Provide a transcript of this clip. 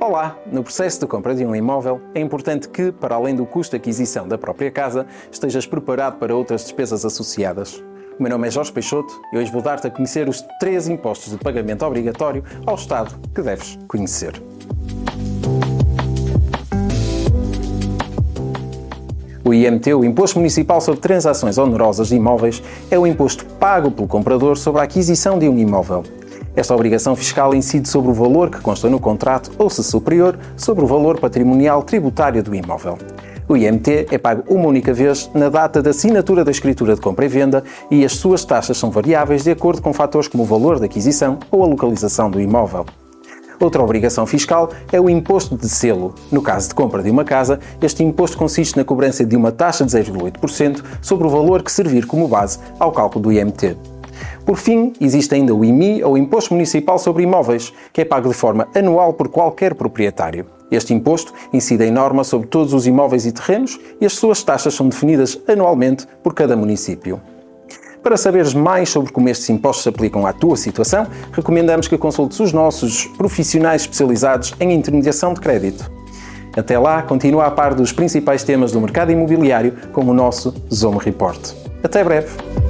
Olá! No processo de compra de um imóvel, é importante que, para além do custo de aquisição da própria casa, estejas preparado para outras despesas associadas. O meu nome é Jorge Peixoto e hoje vou dar-te a conhecer os três impostos de pagamento obrigatório ao Estado que deves conhecer. O IMT, o Imposto Municipal sobre Transações Onerosas de Imóveis, é o imposto pago pelo comprador sobre a aquisição de um imóvel. Esta obrigação fiscal incide sobre o valor que consta no contrato ou, se superior, sobre o valor patrimonial tributário do imóvel. O IMT é pago uma única vez na data da assinatura da escritura de compra e venda e as suas taxas são variáveis de acordo com fatores como o valor da aquisição ou a localização do imóvel. Outra obrigação fiscal é o imposto de selo. No caso de compra de uma casa, este imposto consiste na cobrança de uma taxa de 0,8% sobre o valor que servir como base ao cálculo do IMT. Por fim, existe ainda o IMI, ou Imposto Municipal sobre Imóveis, que é pago de forma anual por qualquer proprietário. Este imposto incide em norma sobre todos os imóveis e terrenos e as suas taxas são definidas anualmente por cada município. Para saberes mais sobre como estes impostos se aplicam à tua situação, recomendamos que consultes os nossos profissionais especializados em intermediação de crédito. Até lá, continua a par dos principais temas do mercado imobiliário com o nosso Zoom Report. Até breve!